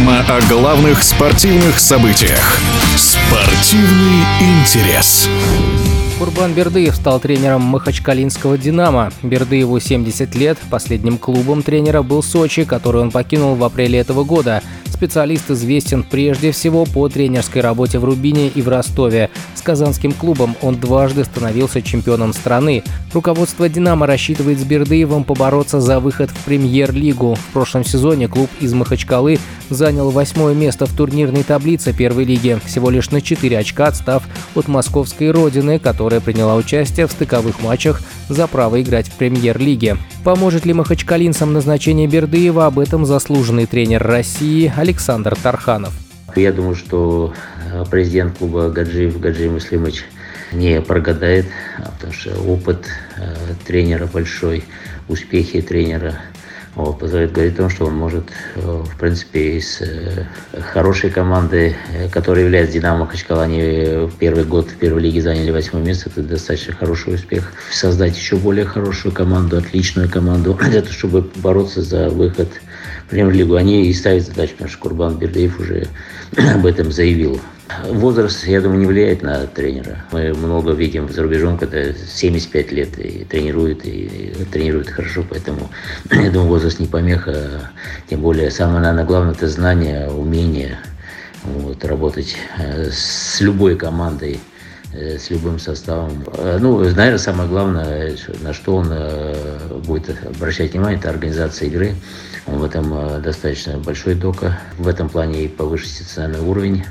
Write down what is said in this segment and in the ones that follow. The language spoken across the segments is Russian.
программа о главных спортивных событиях. Спортивный интерес. Курбан Бердыев стал тренером Махачкалинского «Динамо». Бердыеву 70 лет. Последним клубом тренера был Сочи, который он покинул в апреле этого года. Специалист известен прежде всего по тренерской работе в Рубине и в Ростове. С казанским клубом он дважды становился чемпионом страны. Руководство «Динамо» рассчитывает с Бердыевым побороться за выход в премьер-лигу. В прошлом сезоне клуб из Махачкалы занял восьмое место в турнирной таблице первой лиги, всего лишь на 4 очка отстав от московской «Родины», которая приняла участие в стыковых матчах за право играть в премьер-лиге. Поможет ли махачкалинцам назначение Бердыева, об этом заслуженный тренер России Александр Тарханов. Я думаю, что э, президент клуба Гаджиев Гаджи Муслимович не прогадает, потому что опыт э, тренера большой, успехи тренера – вот, позволяет говорить о том, что он может, э, в принципе, из э, хорошей команды, э, которая является «Динамо Махачкала», они в первый год в первой лиге заняли восьмое место, это достаточно хороший успех. Создать еще более хорошую команду, отличную команду, для того, чтобы бороться за выход премьер-лигу. Они и ставят задачу, потому что Курбан Бердеев уже об этом заявил. Возраст, я думаю, не влияет на тренера. Мы много видим за рубежом, когда 75 лет и тренирует, и тренирует хорошо, поэтому я думаю, возраст не помеха. Тем более, самое, наверное, главное – это знание, умение вот, работать э, с любой командой с любым составом. Э, ну, наверное, самое главное, на что он будет обращать внимание, это организация игры. Он в этом достаточно большой дока. В этом плане и повысить социальный уровень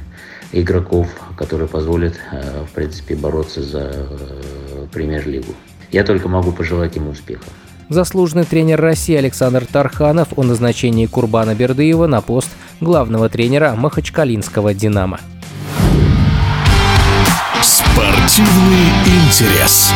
игроков, которые позволят, э, в принципе, бороться за э, премьер-лигу. Я только могу пожелать ему успеха. Заслуженный тренер России Александр Тарханов о назначении Курбана Бердыева на пост главного тренера Махачкалинского «Динамо». Спортивный интерес.